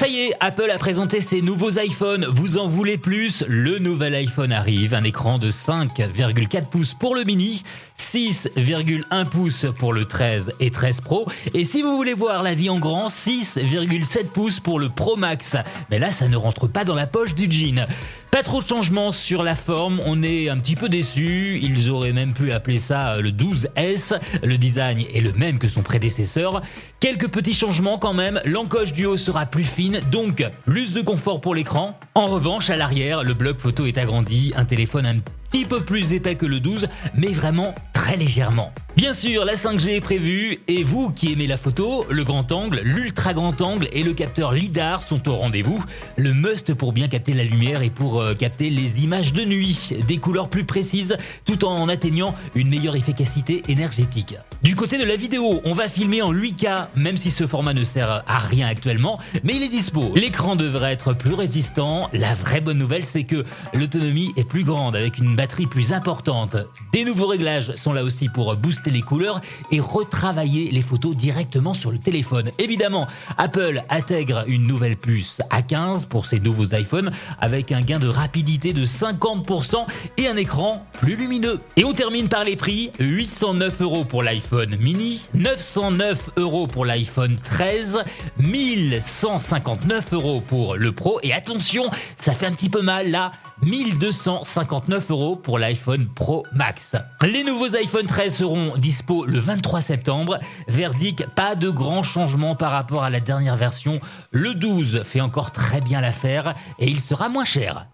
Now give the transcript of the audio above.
Ça y est, Apple a présenté ses nouveaux iPhones. Vous en voulez plus? Le nouvel iPhone arrive. Un écran de 5,4 pouces pour le mini, 6,1 pouces pour le 13 et 13 Pro. Et si vous voulez voir la vie en grand, 6,7 pouces pour le Pro Max. Mais là, ça ne rentre pas dans la poche du jean. Pas trop de changements sur la forme, on est un petit peu déçu. Ils auraient même pu appeler ça le 12S. Le design est le même que son prédécesseur. Quelques petits changements quand même. L'encoche du haut sera plus fine, donc plus de confort pour l'écran. En revanche, à l'arrière, le bloc photo est agrandi. Un téléphone un petit peu plus épais que le 12, mais vraiment très légèrement. Bien sûr, la 5G est prévue et vous qui aimez la photo, le grand angle, l'ultra grand angle et le capteur LIDAR sont au rendez-vous. Le must pour bien capter la lumière et pour euh, capter les images de nuit, des couleurs plus précises tout en atteignant une meilleure efficacité énergétique. Du côté de la vidéo, on va filmer en 8K, même si ce format ne sert à rien actuellement, mais il est dispo. L'écran devrait être plus résistant. La vraie bonne nouvelle, c'est que l'autonomie est plus grande avec une batterie plus importante. Des nouveaux réglages sont là aussi pour booster les couleurs et retravailler les photos directement sur le téléphone. Évidemment, Apple intègre une nouvelle puce A15 pour ses nouveaux iPhones avec un gain de rapidité de 50% et un écran plus lumineux. Et on termine par les prix 809 euros pour l'iPhone mini, 909 euros pour l'iPhone 13, 1159 euros pour le Pro et attention, ça fait un petit peu mal là. 1259 euros pour l'iPhone Pro Max. Les nouveaux iPhone 13 seront dispo le 23 septembre. Verdict, pas de grands changements par rapport à la dernière version. Le 12 fait encore très bien l'affaire et il sera moins cher.